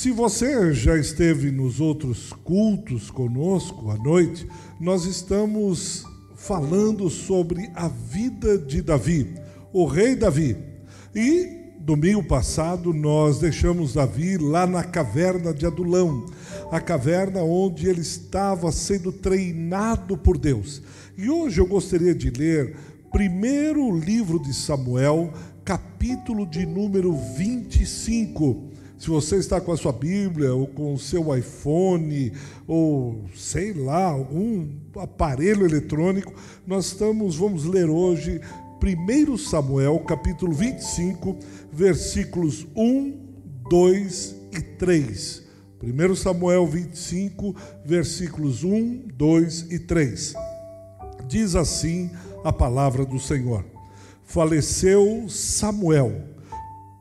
Se você já esteve nos outros cultos conosco à noite, nós estamos falando sobre a vida de Davi, o rei Davi. E domingo passado nós deixamos Davi lá na caverna de Adulão, a caverna onde ele estava sendo treinado por Deus. E hoje eu gostaria de ler primeiro livro de Samuel, capítulo de número 25 se você está com a sua Bíblia, ou com o seu iPhone, ou sei lá, algum aparelho eletrônico, nós estamos, vamos ler hoje 1 Samuel, capítulo 25, versículos 1, 2 e 3. 1 Samuel 25, versículos 1, 2 e 3. Diz assim a palavra do Senhor: Faleceu Samuel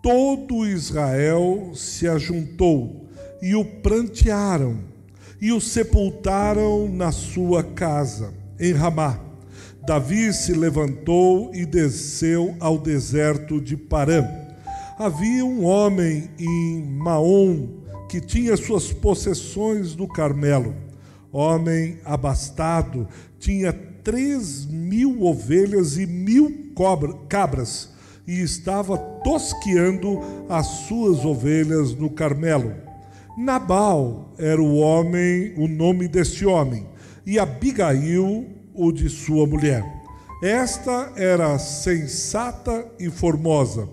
todo Israel se ajuntou e o prantearam e o sepultaram na sua casa, em Ramá. Davi se levantou e desceu ao deserto de Parã. Havia um homem em Maom que tinha suas possessões no Carmelo. Homem abastado, tinha três mil ovelhas e mil cobra, cabras e estava tosqueando as suas ovelhas no Carmelo. Nabal era o homem, o nome deste homem, e Abigail o de sua mulher. Esta era sensata e formosa.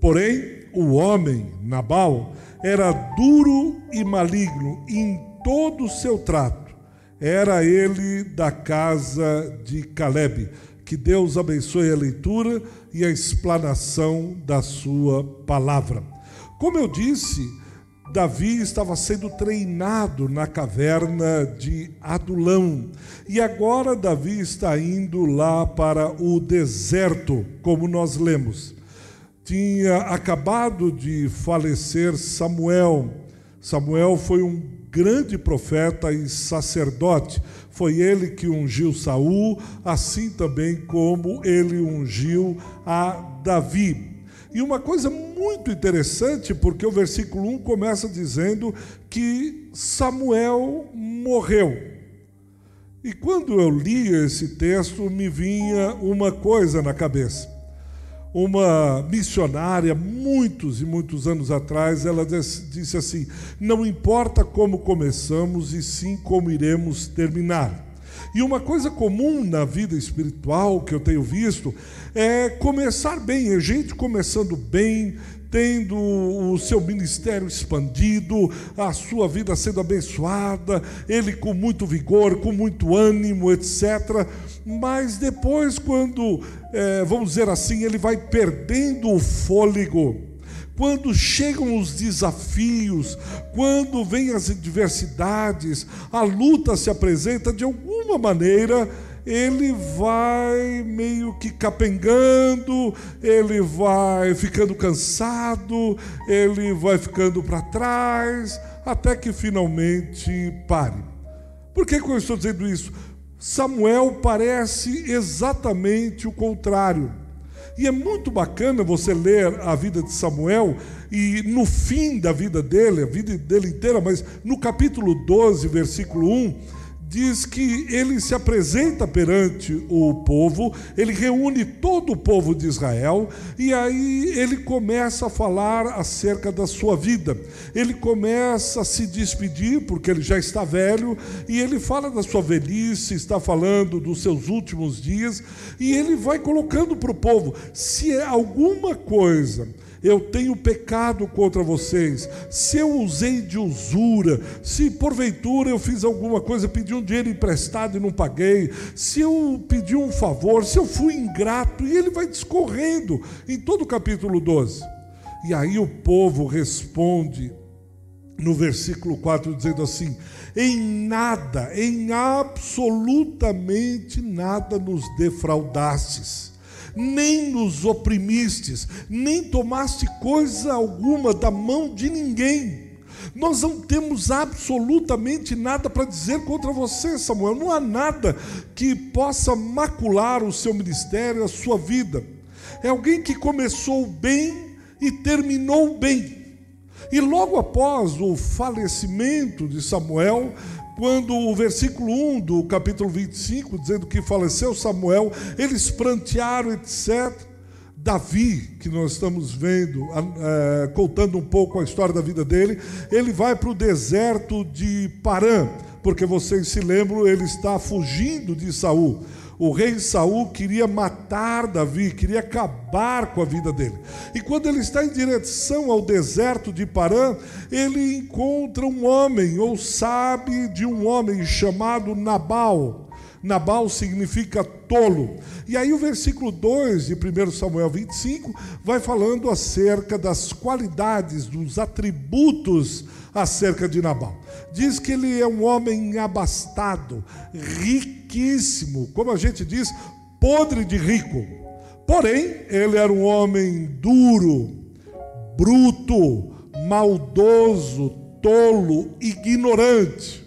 Porém, o homem, Nabal, era duro e maligno em todo o seu trato. Era ele da casa de Caleb que Deus abençoe a leitura e a explanação da sua palavra. Como eu disse, Davi estava sendo treinado na caverna de Adulão. E agora Davi está indo lá para o deserto, como nós lemos. Tinha acabado de falecer Samuel. Samuel foi um grande profeta e sacerdote. Foi ele que ungiu Saul, assim também como ele ungiu a Davi. E uma coisa muito interessante, porque o versículo 1 começa dizendo que Samuel morreu. E quando eu lia esse texto, me vinha uma coisa na cabeça. Uma missionária, muitos e muitos anos atrás, ela disse assim: Não importa como começamos, e sim como iremos terminar. E uma coisa comum na vida espiritual que eu tenho visto é começar bem, é gente começando bem, tendo o seu ministério expandido, a sua vida sendo abençoada, ele com muito vigor, com muito ânimo, etc. Mas depois, quando, é, vamos dizer assim, ele vai perdendo o fôlego, quando chegam os desafios, quando vêm as adversidades, a luta se apresenta de alguma maneira, ele vai meio que capengando, ele vai ficando cansado, ele vai ficando para trás, até que finalmente pare. Por que, que eu estou dizendo isso? Samuel parece exatamente o contrário. E é muito bacana você ler a vida de Samuel e no fim da vida dele, a vida dele inteira, mas no capítulo 12, versículo 1, diz que ele se apresenta perante o povo, ele reúne todo o povo de Israel e aí ele começa a falar acerca da sua vida. Ele começa a se despedir, porque ele já está velho, e ele fala da sua velhice, está falando dos seus últimos dias, e ele vai colocando para o povo: se é alguma coisa eu tenho pecado contra vocês, se eu usei de usura, se porventura eu fiz alguma coisa, pedi um dinheiro emprestado e não paguei, se eu pedi um favor, se eu fui ingrato, e ele vai discorrendo em todo o capítulo 12. E aí o povo responde no versículo 4, dizendo assim: em nada, em absolutamente nada nos defraudastes nem nos oprimistes, nem tomaste coisa alguma da mão de ninguém. Nós não temos absolutamente nada para dizer contra você, Samuel. Não há nada que possa macular o seu ministério, a sua vida. É alguém que começou bem e terminou bem. E logo após o falecimento de Samuel, quando o versículo 1 do capítulo 25, dizendo que faleceu Samuel, eles prantearam, etc. Davi, que nós estamos vendo, é, contando um pouco a história da vida dele, ele vai para o deserto de Parã, porque vocês se lembram, ele está fugindo de Saul o rei Saul queria matar Davi, queria acabar com a vida dele. E quando ele está em direção ao deserto de Parã, ele encontra um homem, ou sabe de um homem chamado Nabal. Nabal significa tolo. E aí o versículo 2 de 1 Samuel 25 vai falando acerca das qualidades, dos atributos acerca de Nabal. Diz que ele é um homem abastado, riquíssimo, como a gente diz, podre de rico. Porém, ele era um homem duro, bruto, maldoso, tolo, ignorante.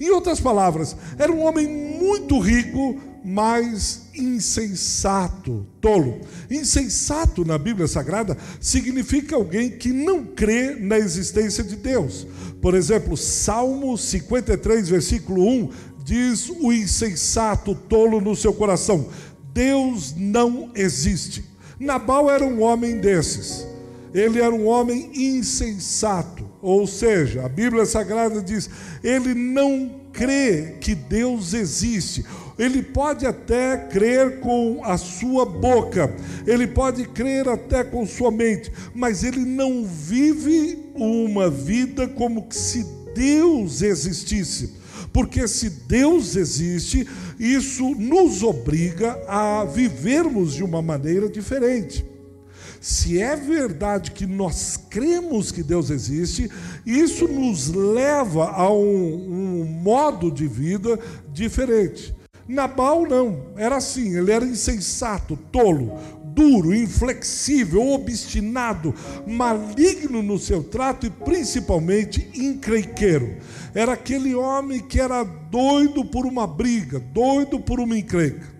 Em outras palavras, era um homem muito rico, mas insensato, tolo. Insensato na Bíblia Sagrada significa alguém que não crê na existência de Deus. Por exemplo, Salmo 53, versículo 1 diz: O insensato, tolo no seu coração, Deus não existe. Nabal era um homem desses. Ele era um homem insensato, ou seja, a Bíblia Sagrada diz: ele não crê que Deus existe ele pode até crer com a sua boca, ele pode crer até com sua mente, mas ele não vive uma vida como se Deus existisse. Porque se Deus existe, isso nos obriga a vivermos de uma maneira diferente. Se é verdade que nós cremos que Deus existe, isso nos leva a um, um modo de vida diferente. Nabal não, era assim, ele era insensato, tolo, duro, inflexível, obstinado, maligno no seu trato e principalmente encrenqueiro. Era aquele homem que era doido por uma briga, doido por uma encrenca.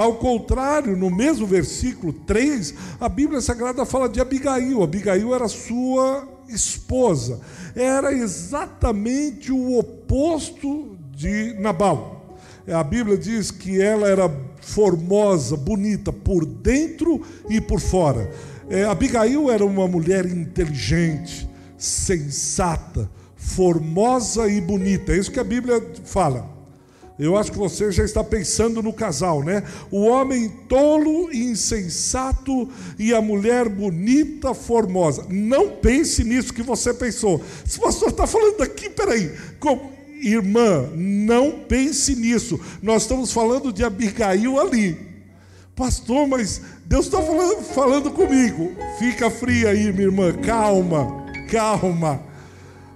Ao contrário, no mesmo versículo 3, a Bíblia Sagrada fala de Abigail. Abigail era sua esposa. Era exatamente o oposto de Nabal. A Bíblia diz que ela era formosa, bonita por dentro e por fora. É, Abigail era uma mulher inteligente, sensata, formosa e bonita. É isso que a Bíblia fala. Eu acho que você já está pensando no casal, né? O homem tolo, insensato e a mulher bonita, formosa. Não pense nisso que você pensou. Se o pastor está falando aqui, peraí, como, Irmã, não pense nisso. Nós estamos falando de Abigail ali. Pastor, mas Deus está falando, falando comigo. Fica fria aí, minha irmã. Calma, calma.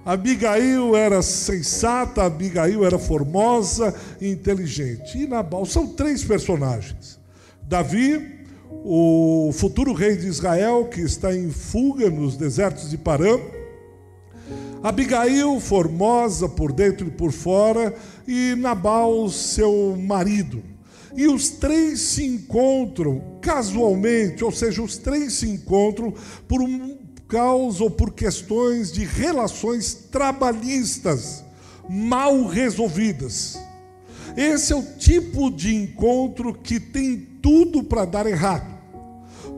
Abigail era sensata, Abigail era formosa e inteligente. E Nabal são três personagens: Davi, o futuro rei de Israel, que está em fuga nos desertos de Parã. Abigail, formosa por dentro e por fora, e Nabal, seu marido. E os três se encontram casualmente, ou seja, os três se encontram por um causa ou por questões de relações trabalhistas mal resolvidas. Esse é o tipo de encontro que tem tudo para dar errado.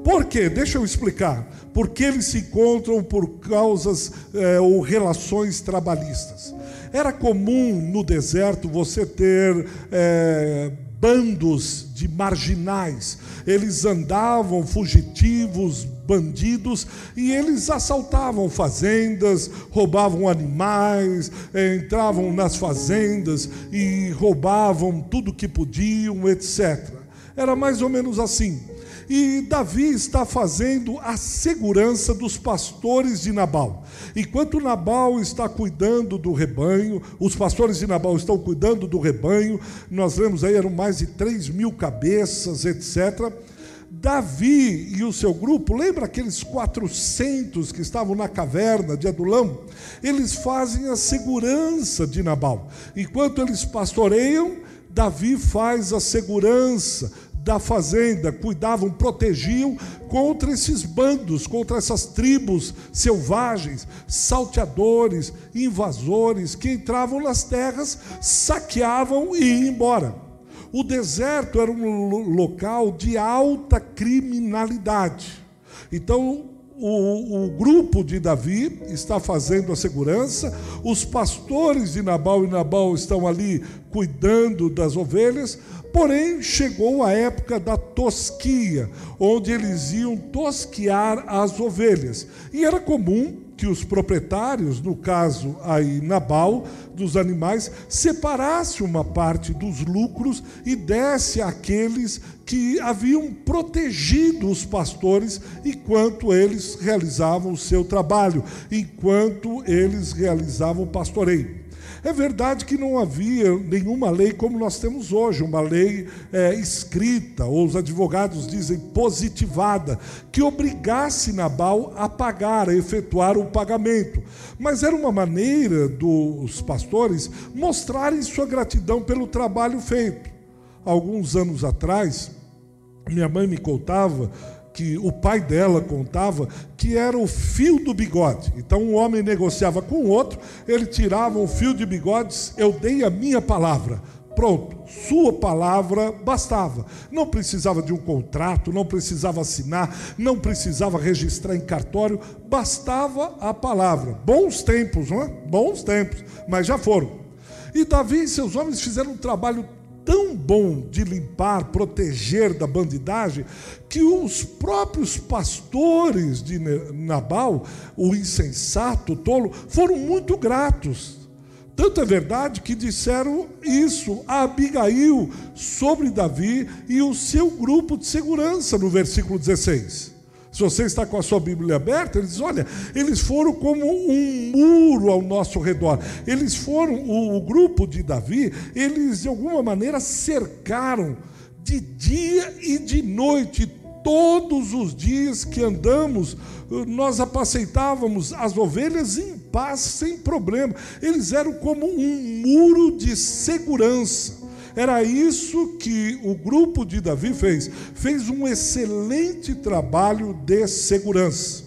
Por quê? Deixa eu explicar porque eles se encontram por causas é, ou relações trabalhistas. Era comum no deserto você ter é, bandos de marginais, eles andavam fugitivos, bandidos, e eles assaltavam fazendas, roubavam animais, é, entravam nas fazendas e roubavam tudo que podiam, etc. Era mais ou menos assim. E Davi está fazendo a segurança dos pastores de Nabal. Enquanto Nabal está cuidando do rebanho, os pastores de Nabal estão cuidando do rebanho, nós lemos aí, eram mais de 3 mil cabeças, etc. Davi e o seu grupo, lembra aqueles 400 que estavam na caverna de Adulão? Eles fazem a segurança de Nabal. Enquanto eles pastoreiam, Davi faz a segurança da fazenda, cuidavam, protegiam contra esses bandos, contra essas tribos selvagens, salteadores, invasores que entravam nas terras, saqueavam e iam embora. O deserto era um local de alta criminalidade. Então, o, o, grupo de Davi está fazendo a segurança, os pastores de Nabal e Nabal estão ali cuidando das ovelhas, porém chegou a época da tosquia, onde eles iam tosquiar as ovelhas. E era comum que os proprietários, no caso aí Nabal, dos animais, separasse uma parte dos lucros e desse àqueles que haviam protegido os pastores enquanto eles realizavam o seu trabalho, enquanto eles realizavam o pastoreio. É verdade que não havia nenhuma lei como nós temos hoje, uma lei é, escrita, ou os advogados dizem positivada, que obrigasse Nabal a pagar, a efetuar o pagamento. Mas era uma maneira dos pastores mostrarem sua gratidão pelo trabalho feito. Alguns anos atrás, minha mãe me contava que o pai dela contava que era o fio do bigode. Então um homem negociava com o outro, ele tirava o fio de bigodes, eu dei a minha palavra. Pronto, sua palavra bastava. Não precisava de um contrato, não precisava assinar, não precisava registrar em cartório, bastava a palavra. Bons tempos, não é? Bons tempos, mas já foram. E Davi e seus homens fizeram um trabalho tão bom de limpar, proteger da bandidagem, que os próprios pastores de Nabal, o insensato, o tolo, foram muito gratos. Tanto é verdade que disseram isso a Abigail sobre Davi e o seu grupo de segurança, no versículo 16. Se você está com a sua Bíblia aberta, ele diz: olha, eles foram como um muro ao nosso redor. Eles foram, o, o grupo de Davi, eles de alguma maneira cercaram de dia e de noite todos os dias que andamos, nós apacentávamos as ovelhas em paz, sem problema. Eles eram como um muro de segurança. Era isso que o grupo de Davi fez. Fez um excelente trabalho de segurança.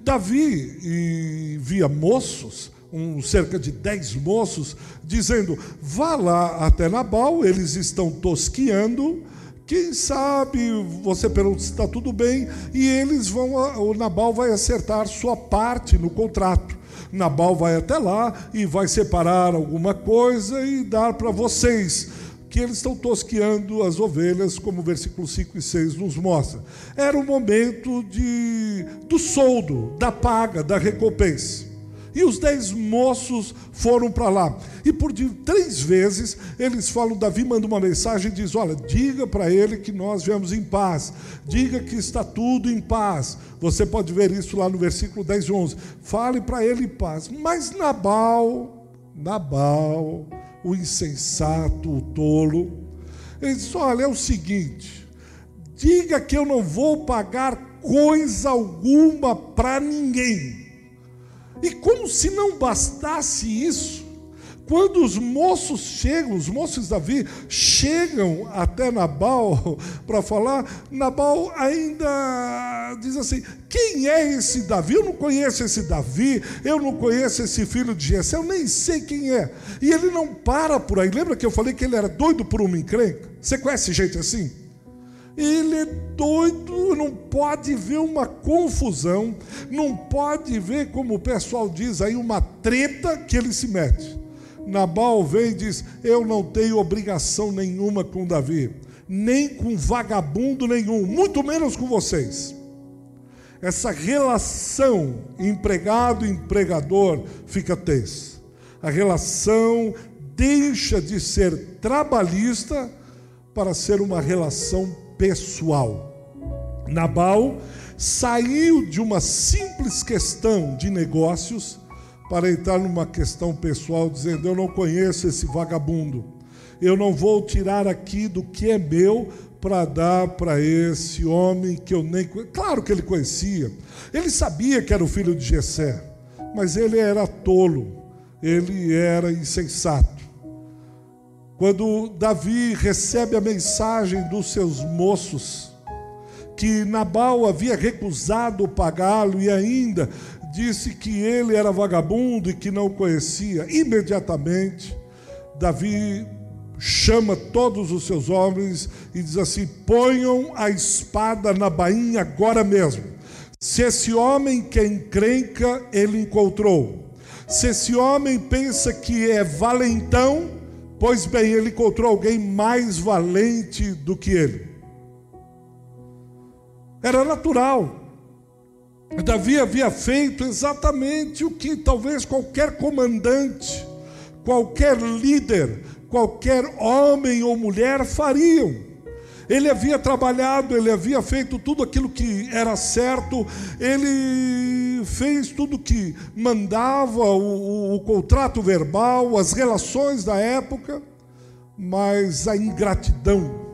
Davi via moços, um, cerca de dez moços, dizendo: vá lá até Nabal, eles estão tosquiando. Quem sabe você pergunta se está tudo bem, e eles vão, o Nabal vai acertar sua parte no contrato. Nabal vai até lá e vai separar alguma coisa e dar para vocês. Que eles estão tosqueando as ovelhas, como o versículo 5 e 6 nos mostra. Era o momento de, do soldo, da paga, da recompensa. E os dez moços foram para lá. E por três vezes eles falam: Davi manda uma mensagem e diz: Olha, diga para ele que nós viemos em paz. Diga que está tudo em paz. Você pode ver isso lá no versículo 10 e 11. Fale para ele em paz. Mas Nabal, Nabal, o insensato, o tolo, ele diz: Olha, é o seguinte. Diga que eu não vou pagar coisa alguma para ninguém. E como se não bastasse isso, quando os moços chegam, os moços de Davi chegam até Nabal para falar, Nabal ainda diz assim: quem é esse Davi? Eu não conheço esse Davi, eu não conheço esse filho de Jessé, eu nem sei quem é. E ele não para por aí. Lembra que eu falei que ele era doido por uma encrenca? Você conhece gente assim? Ele é doido, não pode ver uma confusão, não pode ver, como o pessoal diz aí, uma treta que ele se mete. Nabal vem e diz: Eu não tenho obrigação nenhuma com Davi, nem com vagabundo nenhum, muito menos com vocês. Essa relação empregado-empregador fica tensa. A relação deixa de ser trabalhista para ser uma relação pessoal. Nabal saiu de uma simples questão de negócios para entrar numa questão pessoal, dizendo: Eu não conheço esse vagabundo, eu não vou tirar aqui do que é meu para dar para esse homem que eu nem conheço. Claro que ele conhecia, ele sabia que era o filho de Jessé, mas ele era tolo, ele era insensato. Quando Davi recebe a mensagem dos seus moços, que Nabal havia recusado pagá-lo e ainda disse que ele era vagabundo e que não conhecia, imediatamente Davi chama todos os seus homens e diz assim: ponham a espada na bainha agora mesmo. Se esse homem que encrenca, ele encontrou. Se esse homem pensa que é valentão, pois bem, ele encontrou alguém mais valente do que ele. Era natural. Davi havia feito exatamente o que talvez qualquer comandante, qualquer líder, qualquer homem ou mulher fariam. Ele havia trabalhado, ele havia feito tudo aquilo que era certo, ele fez tudo que mandava, o, o, o contrato verbal, as relações da época, mas a ingratidão,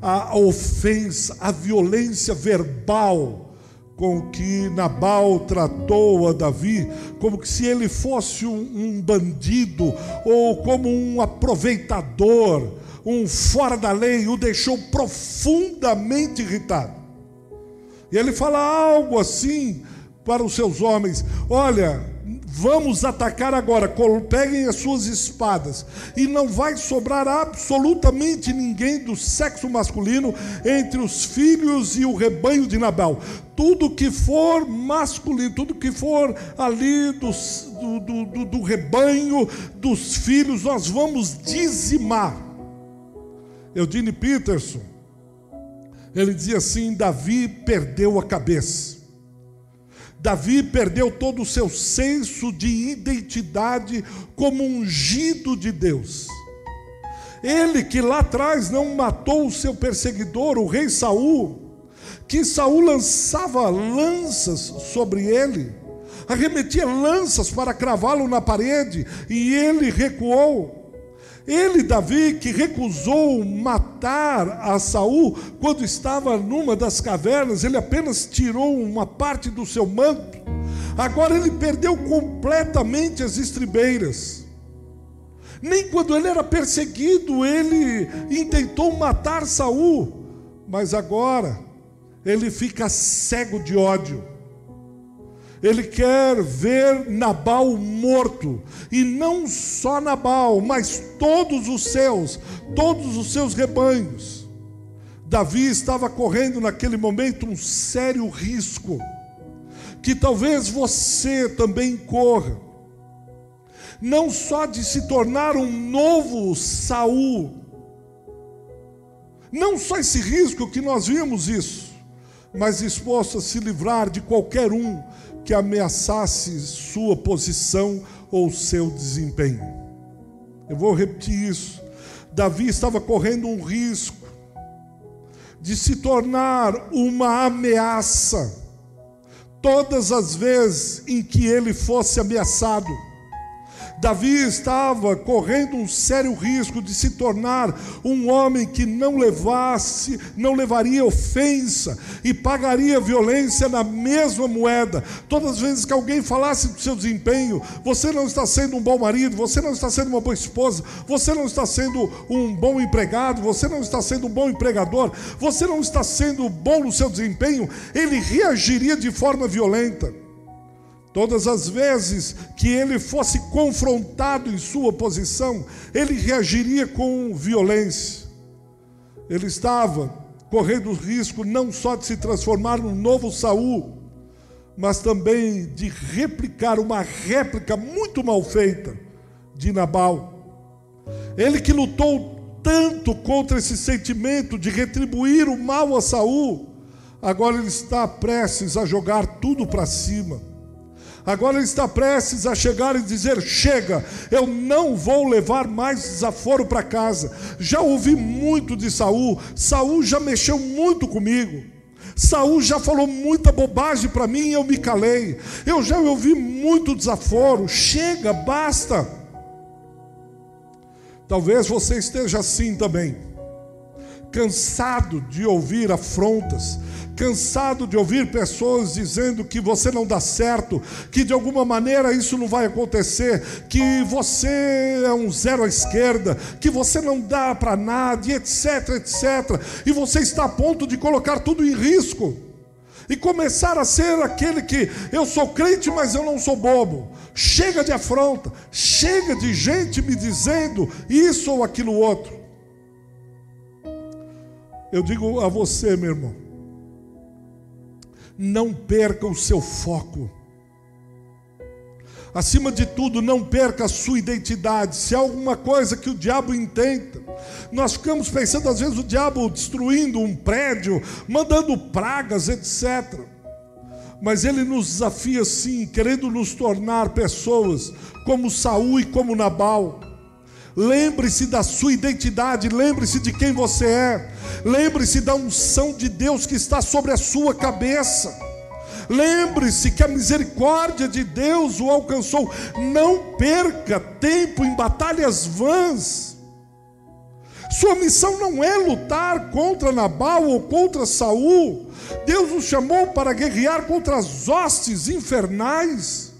a ofensa, a violência verbal, com que Nabal tratou a Davi, como que se ele fosse um, um bandido ou como um aproveitador, um fora da lei, o deixou profundamente irritado. E ele fala algo assim para os seus homens: Olha, Vamos atacar agora. Peguem as suas espadas. E não vai sobrar absolutamente ninguém do sexo masculino entre os filhos e o rebanho de Nabal. Tudo que for masculino, tudo que for ali do, do, do, do rebanho dos filhos, nós vamos dizimar. Eudine Peterson, ele dizia assim: Davi perdeu a cabeça. Davi perdeu todo o seu senso de identidade como ungido de Deus. Ele que lá atrás não matou o seu perseguidor, o rei Saul, que Saul lançava lanças sobre ele, arremetia lanças para cravá-lo na parede, e ele recuou. Ele, Davi, que recusou matar a Saul quando estava numa das cavernas, ele apenas tirou uma parte do seu manto. Agora ele perdeu completamente as estribeiras. Nem quando ele era perseguido, ele intentou matar Saul, mas agora ele fica cego de ódio. Ele quer ver Nabal morto, e não só Nabal, mas todos os seus, todos os seus rebanhos. Davi estava correndo naquele momento um sério risco, que talvez você também corra, não só de se tornar um novo Saul, não só esse risco que nós vimos isso, mas disposto a se livrar de qualquer um que ameaçasse sua posição ou seu desempenho. Eu vou repetir isso. Davi estava correndo um risco de se tornar uma ameaça todas as vezes em que ele fosse ameaçado. Davi estava correndo um sério risco de se tornar um homem que não levasse, não levaria ofensa e pagaria violência na mesma moeda. Todas as vezes que alguém falasse do seu desempenho, você não está sendo um bom marido, você não está sendo uma boa esposa, você não está sendo um bom empregado, você não está sendo um bom empregador, você não está sendo bom no seu desempenho, ele reagiria de forma violenta. Todas as vezes que ele fosse confrontado em sua posição, ele reagiria com violência. Ele estava correndo o risco não só de se transformar num novo Saul, mas também de replicar uma réplica muito mal feita de Nabal. Ele que lutou tanto contra esse sentimento de retribuir o mal a Saul, agora ele está prestes a jogar tudo para cima Agora ele está prestes a chegar e dizer: Chega, eu não vou levar mais desaforo para casa. Já ouvi muito de Saul, Saul já mexeu muito comigo. Saul já falou muita bobagem para mim e eu me calei. Eu já ouvi muito desaforo. Chega, basta. Talvez você esteja assim também cansado de ouvir afrontas, cansado de ouvir pessoas dizendo que você não dá certo, que de alguma maneira isso não vai acontecer, que você é um zero à esquerda, que você não dá para nada, etc, etc. E você está a ponto de colocar tudo em risco e começar a ser aquele que eu sou crente, mas eu não sou bobo. Chega de afronta, chega de gente me dizendo isso ou aquilo outro. Eu digo a você, meu irmão, não perca o seu foco. Acima de tudo, não perca a sua identidade. Se há alguma coisa que o diabo intenta, nós ficamos pensando, às vezes, o diabo destruindo um prédio, mandando pragas, etc. Mas ele nos desafia sim, querendo nos tornar pessoas como Saul e como Nabal Lembre-se da sua identidade, lembre-se de quem você é, lembre-se da unção de Deus que está sobre a sua cabeça. Lembre-se que a misericórdia de Deus o alcançou. Não perca tempo em batalhas vãs. Sua missão não é lutar contra Nabal ou contra Saul. Deus nos chamou para guerrear contra as hostes infernais.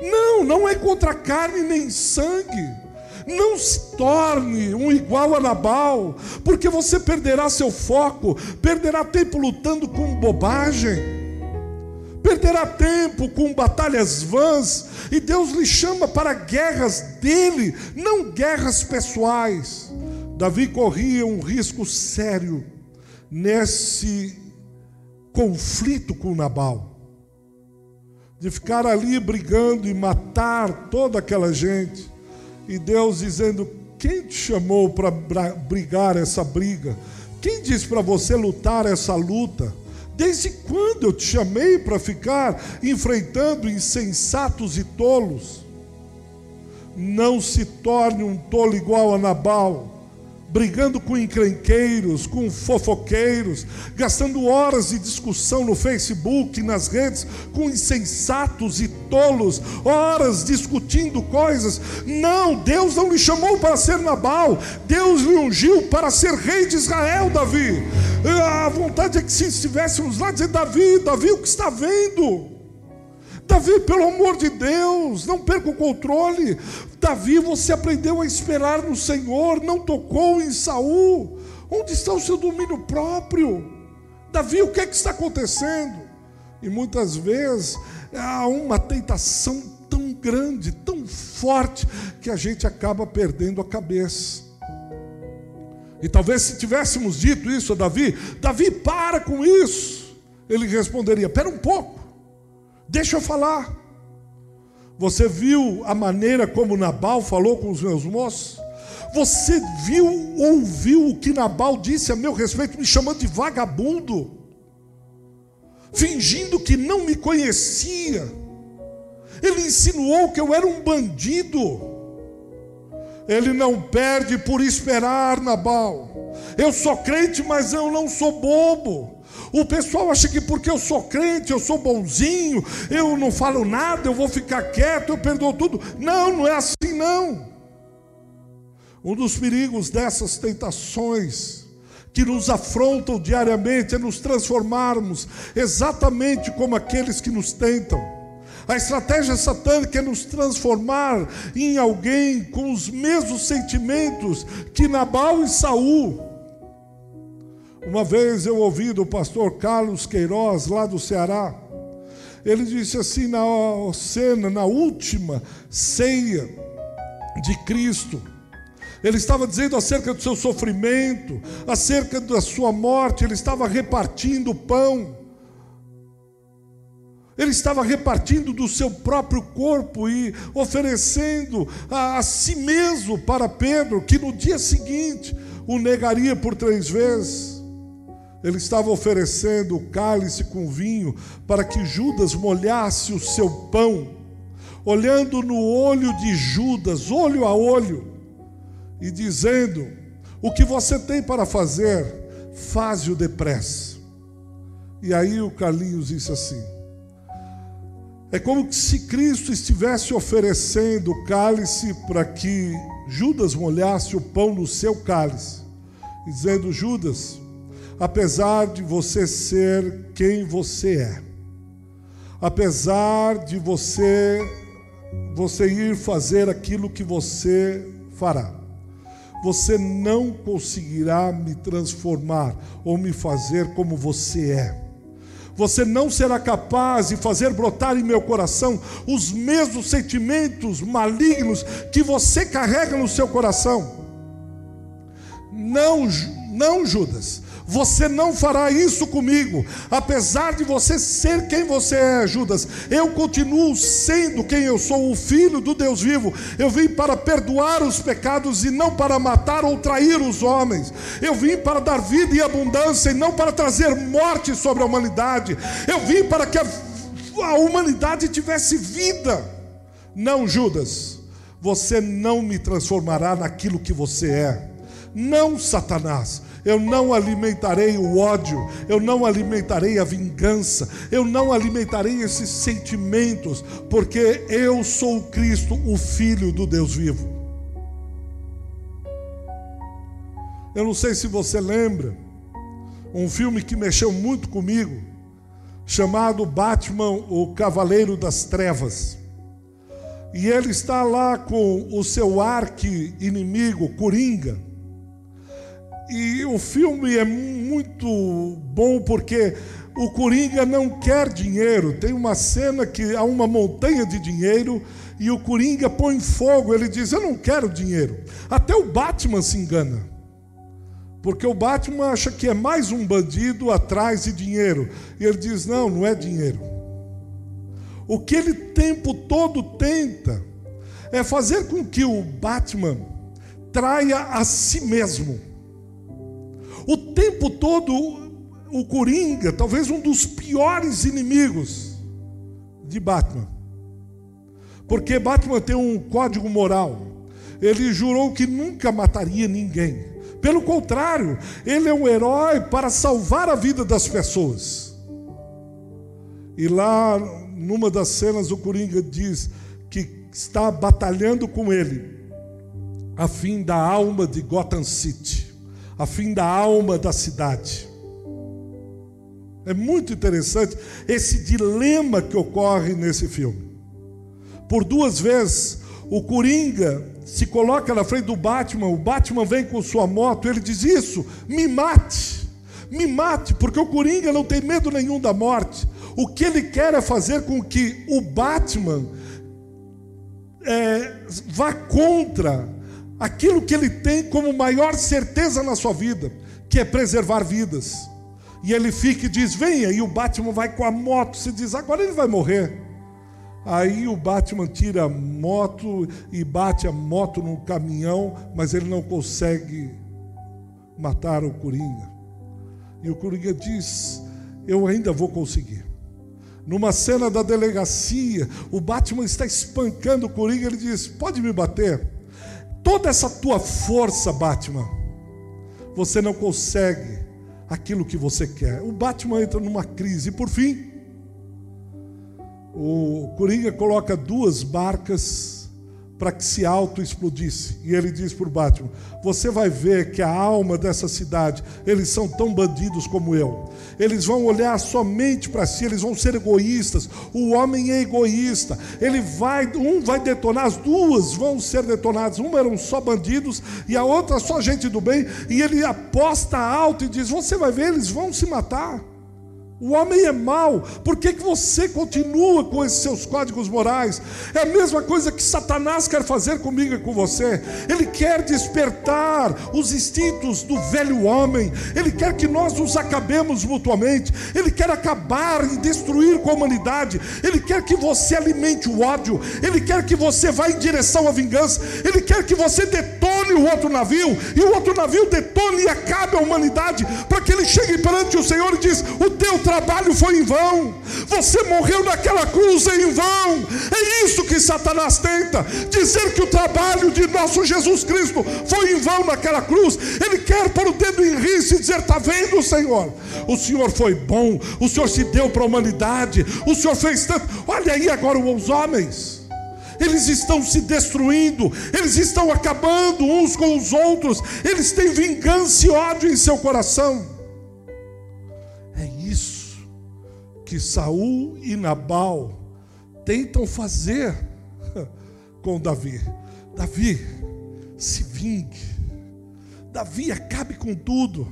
Não, não é contra carne nem sangue. Não se torne um igual a Nabal, porque você perderá seu foco, perderá tempo lutando com bobagem, perderá tempo com batalhas vãs, e Deus lhe chama para guerras dele, não guerras pessoais. Davi corria um risco sério nesse conflito com Nabal de ficar ali brigando e matar toda aquela gente. E Deus dizendo: Quem te chamou para brigar essa briga? Quem disse para você lutar essa luta? Desde quando eu te chamei para ficar enfrentando insensatos e tolos? Não se torne um tolo igual a Nabal brigando com encrenqueiros, com fofoqueiros, gastando horas de discussão no Facebook, nas redes, com insensatos e tolos, horas discutindo coisas. Não, Deus não lhe chamou para ser Nabal, Deus lhe ungiu para ser rei de Israel, Davi. A vontade é que se estivéssemos lá dizer, Davi, Davi, o que está vendo? Davi, pelo amor de Deus, não perca o controle. Davi, você aprendeu a esperar no Senhor, não tocou em Saul. Onde está o seu domínio próprio? Davi, o que é que está acontecendo? E muitas vezes há uma tentação tão grande, tão forte, que a gente acaba perdendo a cabeça. E talvez se tivéssemos dito isso a Davi, Davi, para com isso. Ele responderia: Espera um pouco. Deixa eu falar. Você viu a maneira como Nabal falou com os meus moços? Você viu, ouviu o que Nabal disse a meu respeito, me chamando de vagabundo, fingindo que não me conhecia. Ele insinuou que eu era um bandido. Ele não perde por esperar, Nabal. Eu sou crente, mas eu não sou bobo. O pessoal acha que porque eu sou crente, eu sou bonzinho, eu não falo nada, eu vou ficar quieto, eu perdoo tudo. Não, não é assim não. Um dos perigos dessas tentações que nos afrontam diariamente é nos transformarmos exatamente como aqueles que nos tentam. A estratégia satânica é nos transformar em alguém com os mesmos sentimentos que Nabal e Saul. Uma vez eu ouvi do pastor Carlos Queiroz, lá do Ceará, ele disse assim na cena, na última ceia de Cristo, ele estava dizendo acerca do seu sofrimento, acerca da sua morte, ele estava repartindo pão. Ele estava repartindo do seu próprio corpo e oferecendo a, a si mesmo para Pedro, que no dia seguinte o negaria por três vezes. Ele estava oferecendo o cálice com vinho para que Judas molhasse o seu pão, olhando no olho de Judas, olho a olho, e dizendo: O que você tem para fazer, faze-o depressa. E aí o Carlinhos disse assim: É como se Cristo estivesse oferecendo o cálice para que Judas molhasse o pão no seu cálice. Dizendo: Judas, apesar de você ser quem você é, apesar de você você ir fazer aquilo que você fará, você não conseguirá me transformar ou me fazer como você é. Você não será capaz de fazer brotar em meu coração os mesmos sentimentos malignos que você carrega no seu coração. Não, não, Judas. Você não fará isso comigo, apesar de você ser quem você é, Judas. Eu continuo sendo quem eu sou, o filho do Deus vivo. Eu vim para perdoar os pecados e não para matar ou trair os homens. Eu vim para dar vida e abundância e não para trazer morte sobre a humanidade. Eu vim para que a, a humanidade tivesse vida. Não, Judas, você não me transformará naquilo que você é. Não, Satanás eu não alimentarei o ódio, eu não alimentarei a vingança, eu não alimentarei esses sentimentos, porque eu sou Cristo, o Filho do Deus vivo. Eu não sei se você lembra, um filme que mexeu muito comigo, chamado Batman, o Cavaleiro das Trevas. E ele está lá com o seu arqui-inimigo, Coringa e o filme é muito bom porque o Coringa não quer dinheiro. Tem uma cena que há uma montanha de dinheiro e o Coringa põe fogo. Ele diz: Eu não quero dinheiro. Até o Batman se engana. Porque o Batman acha que é mais um bandido atrás de dinheiro. E ele diz: Não, não é dinheiro. O que ele tempo todo tenta é fazer com que o Batman traia a si mesmo. O tempo todo, o Coringa, talvez um dos piores inimigos de Batman. Porque Batman tem um código moral. Ele jurou que nunca mataria ninguém. Pelo contrário, ele é um herói para salvar a vida das pessoas. E lá, numa das cenas, o Coringa diz que está batalhando com ele a fim da alma de Gotham City a fim da alma da cidade. É muito interessante esse dilema que ocorre nesse filme. Por duas vezes, o Coringa se coloca na frente do Batman, o Batman vem com sua moto, ele diz: Isso, me mate, me mate, porque o Coringa não tem medo nenhum da morte. O que ele quer é fazer com que o Batman é, vá contra aquilo que ele tem como maior certeza na sua vida, que é preservar vidas. E ele fica e diz: Venha, e o Batman vai com a moto, se diz: Agora ele vai morrer. Aí o Batman tira a moto e bate a moto no caminhão, mas ele não consegue matar o Coringa. E o Coringa diz: Eu ainda vou conseguir. Numa cena da delegacia, o Batman está espancando o Coringa, ele diz: Pode me bater? Toda essa tua força, Batman, você não consegue aquilo que você quer. O Batman entra numa crise. E por fim, o Coringa coloca duas barcas para que se auto-explodisse. E ele diz para o Batman: Você vai ver que a alma dessa cidade, eles são tão bandidos como eu. Eles vão olhar somente para si, eles vão ser egoístas. O homem é egoísta. Ele vai, um vai detonar, as duas vão ser detonadas. Uma eram só bandidos e a outra só gente do bem. E ele aposta alto e diz: Você vai ver, eles vão se matar. O homem é mau, por que, que você continua com esses seus códigos morais? É a mesma coisa que Satanás quer fazer comigo e com você. Ele quer despertar os instintos do velho homem, ele quer que nós nos acabemos mutuamente, ele quer acabar e destruir com a humanidade, ele quer que você alimente o ódio, ele quer que você vá em direção à vingança, ele quer que você detone o outro navio, e o outro navio detone e acabe a humanidade, para que ele chegue perante o Senhor e diz: O teu trabalho foi em vão, você morreu naquela cruz em vão. É isso que Satanás tenta: dizer que o trabalho de nosso Jesus Cristo foi em vão naquela cruz. Ele quer pôr o dedo em risco e dizer: Está vendo, Senhor? O Senhor foi bom, o Senhor se deu para a humanidade, o Senhor fez tanto. Olha aí agora os homens. eles estão se destruindo, eles estão acabando uns com os outros, eles têm vingança e ódio em seu coração. Que Saul e Nabal tentam fazer com Davi. Davi, se vingue. Davi, acabe com tudo.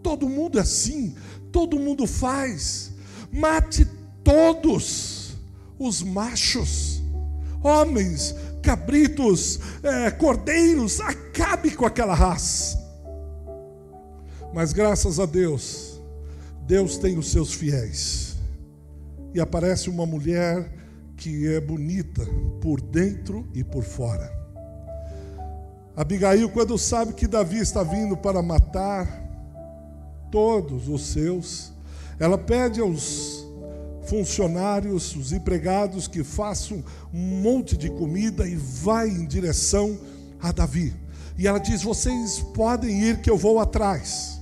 Todo mundo é assim, todo mundo faz. Mate todos os machos, homens, cabritos, é, cordeiros, acabe com aquela raça. Mas graças a Deus, Deus tem os seus fiéis. E aparece uma mulher que é bonita por dentro e por fora. Abigail, quando sabe que Davi está vindo para matar todos os seus, ela pede aos funcionários, os empregados que façam um monte de comida e vai em direção a Davi. E ela diz: "Vocês podem ir que eu vou atrás".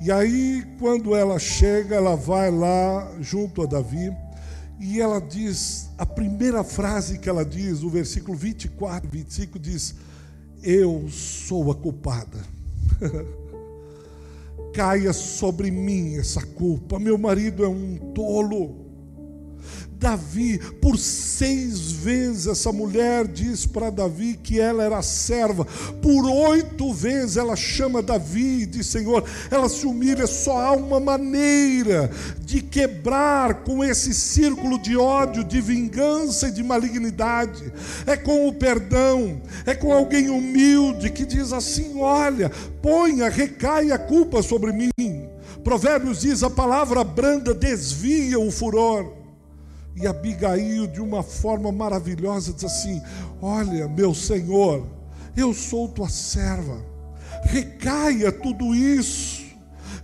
E aí, quando ela chega, ela vai lá junto a Davi e ela diz, a primeira frase que ela diz, o versículo 24, 25 diz: Eu sou a culpada. Caia sobre mim essa culpa. Meu marido é um tolo. Davi, por seis vezes essa mulher diz para Davi que ela era serva, por oito vezes ela chama Davi e diz: Senhor, ela se humilha. Só há uma maneira de quebrar com esse círculo de ódio, de vingança e de malignidade, é com o perdão, é com alguém humilde que diz assim: Olha, ponha, recai a culpa sobre mim. Provérbios diz: a palavra branda desvia o furor. E Abigail, de uma forma maravilhosa, diz assim: Olha, meu Senhor, eu sou tua serva, recaia tudo isso,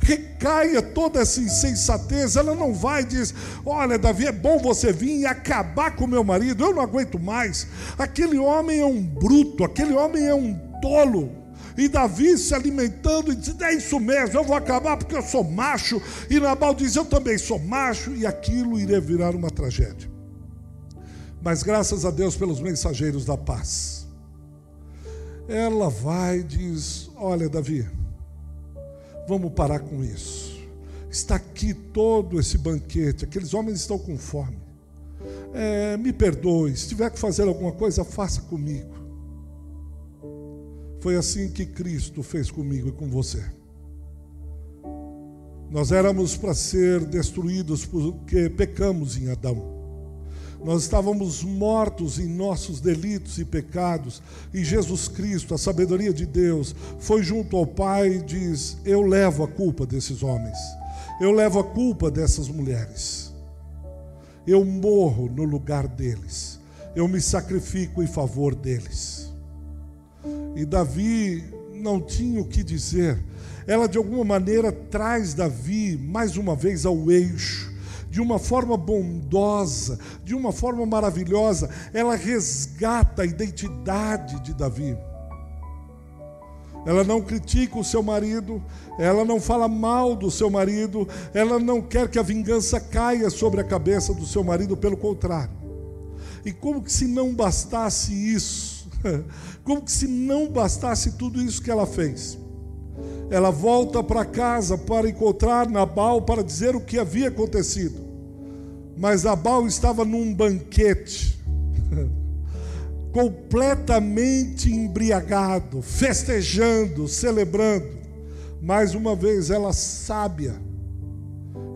recaia toda essa insensatez. Ela não vai dizer: Olha, Davi, é bom você vir e acabar com meu marido, eu não aguento mais. Aquele homem é um bruto, aquele homem é um tolo. E Davi se alimentando e diz: É isso mesmo, eu vou acabar porque eu sou macho. E Nabal diz: Eu também sou macho. E aquilo iria virar uma tragédia. Mas graças a Deus pelos mensageiros da paz. Ela vai e diz: Olha, Davi, vamos parar com isso. Está aqui todo esse banquete, aqueles homens estão com fome. É, me perdoe, se tiver que fazer alguma coisa, faça comigo. Foi assim que Cristo fez comigo e com você. Nós éramos para ser destruídos porque pecamos em Adão. Nós estávamos mortos em nossos delitos e pecados, e Jesus Cristo, a sabedoria de Deus, foi junto ao Pai e diz: Eu levo a culpa desses homens, eu levo a culpa dessas mulheres, eu morro no lugar deles, eu me sacrifico em favor deles. E Davi não tinha o que dizer. Ela, de alguma maneira, traz Davi mais uma vez ao eixo. De uma forma bondosa, de uma forma maravilhosa, ela resgata a identidade de Davi. Ela não critica o seu marido, ela não fala mal do seu marido, ela não quer que a vingança caia sobre a cabeça do seu marido, pelo contrário. E como que se não bastasse isso, Como que se não bastasse tudo isso que ela fez. Ela volta para casa para encontrar Nabal para dizer o que havia acontecido. Mas Nabal estava num banquete, completamente embriagado, festejando, celebrando. Mais uma vez, ela sábia,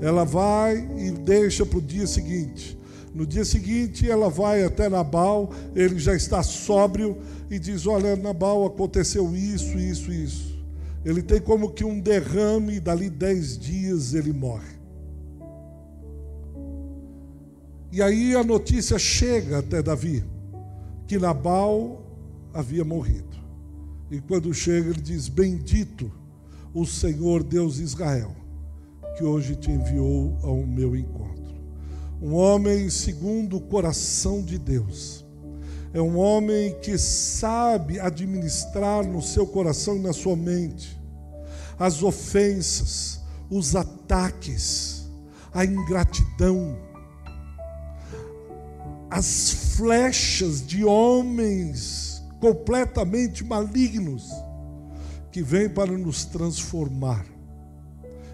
ela vai e deixa para o dia seguinte. No dia seguinte, ela vai até Nabal, ele já está sóbrio e diz: Olha, Nabal, aconteceu isso, isso, isso. Ele tem como que um derrame, e dali dez dias ele morre. E aí a notícia chega até Davi, que Nabal havia morrido. E quando chega, ele diz: Bendito o Senhor Deus de Israel, que hoje te enviou ao meu encontro um homem segundo o coração de Deus. É um homem que sabe administrar no seu coração e na sua mente as ofensas, os ataques, a ingratidão, as flechas de homens completamente malignos que vêm para nos transformar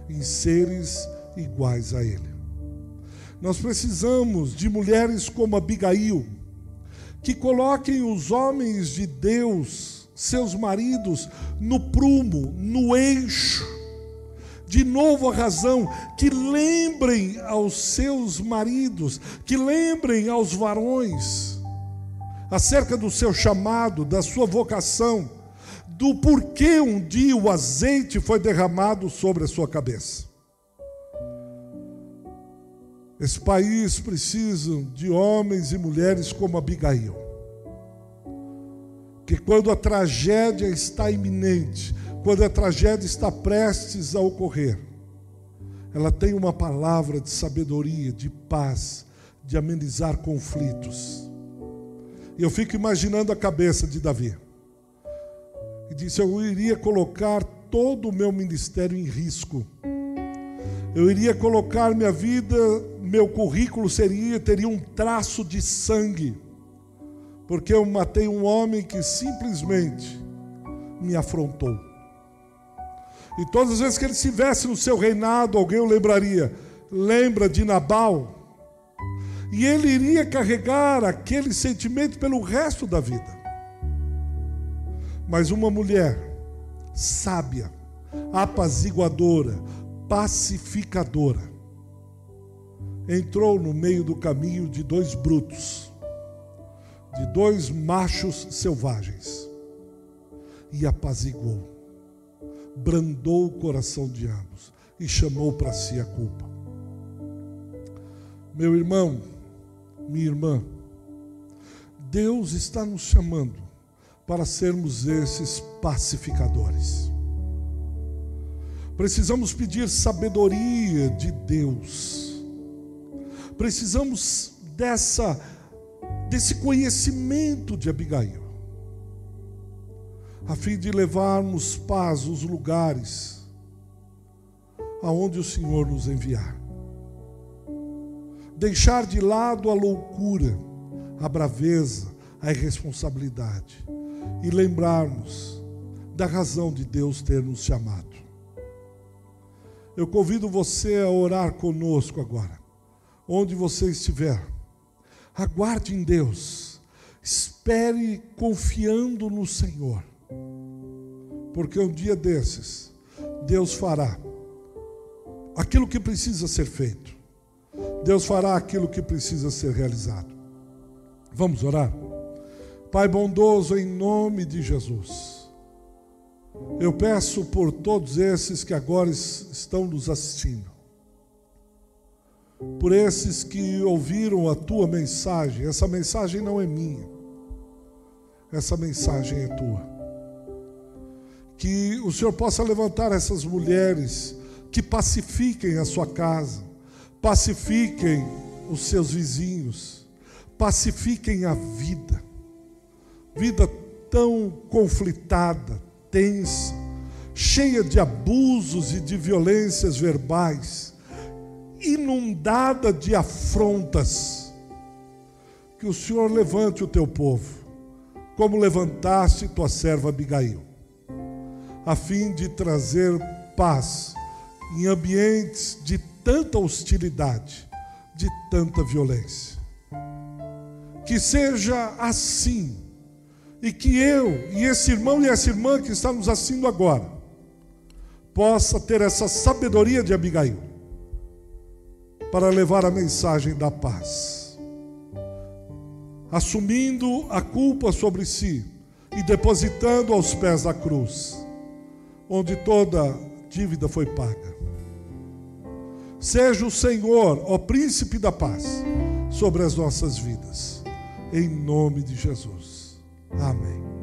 em seres iguais a Ele. Nós precisamos de mulheres como Abigail, que coloquem os homens de Deus, seus maridos, no prumo, no eixo. De novo a razão, que lembrem aos seus maridos, que lembrem aos varões acerca do seu chamado, da sua vocação, do porquê um dia o azeite foi derramado sobre a sua cabeça. Esse país precisa de homens e mulheres como Abigail. Que quando a tragédia está iminente, quando a tragédia está prestes a ocorrer, ela tem uma palavra de sabedoria, de paz, de amenizar conflitos. E eu fico imaginando a cabeça de Davi. E disse: Eu iria colocar todo o meu ministério em risco. Eu iria colocar minha vida meu currículo seria teria um traço de sangue, porque eu matei um homem que simplesmente me afrontou. E todas as vezes que ele estivesse no seu reinado, alguém o lembraria: lembra de Nabal? E ele iria carregar aquele sentimento pelo resto da vida. Mas uma mulher sábia, apaziguadora, pacificadora, entrou no meio do caminho de dois brutos, de dois machos selvagens, e apaziguou, brandou o coração de ambos e chamou para si a culpa. Meu irmão, minha irmã, Deus está nos chamando para sermos esses pacificadores. Precisamos pedir sabedoria de Deus Precisamos dessa desse conhecimento de Abigail, a fim de levarmos paz aos lugares aonde o Senhor nos enviar. Deixar de lado a loucura, a braveza, a irresponsabilidade e lembrarmos da razão de Deus ter nos chamado. Eu convido você a orar conosco agora onde você estiver, aguarde em Deus, espere confiando no Senhor, porque um dia desses, Deus fará aquilo que precisa ser feito, Deus fará aquilo que precisa ser realizado. Vamos orar? Pai bondoso, em nome de Jesus, eu peço por todos esses que agora estão nos assistindo, por esses que ouviram a tua mensagem. Essa mensagem não é minha, essa mensagem é tua. Que o Senhor possa levantar essas mulheres que pacifiquem a sua casa, pacifiquem os seus vizinhos, pacifiquem a vida, vida tão conflitada, tensa, cheia de abusos e de violências verbais inundada de afrontas. Que o Senhor levante o teu povo, como levantaste tua serva Abigail, a fim de trazer paz em ambientes de tanta hostilidade, de tanta violência. Que seja assim, e que eu e esse irmão e essa irmã que está nos assistindo agora, possa ter essa sabedoria de Abigail para levar a mensagem da paz, assumindo a culpa sobre si e depositando aos pés da cruz, onde toda dívida foi paga. Seja o Senhor, ó príncipe da paz, sobre as nossas vidas, em nome de Jesus. Amém.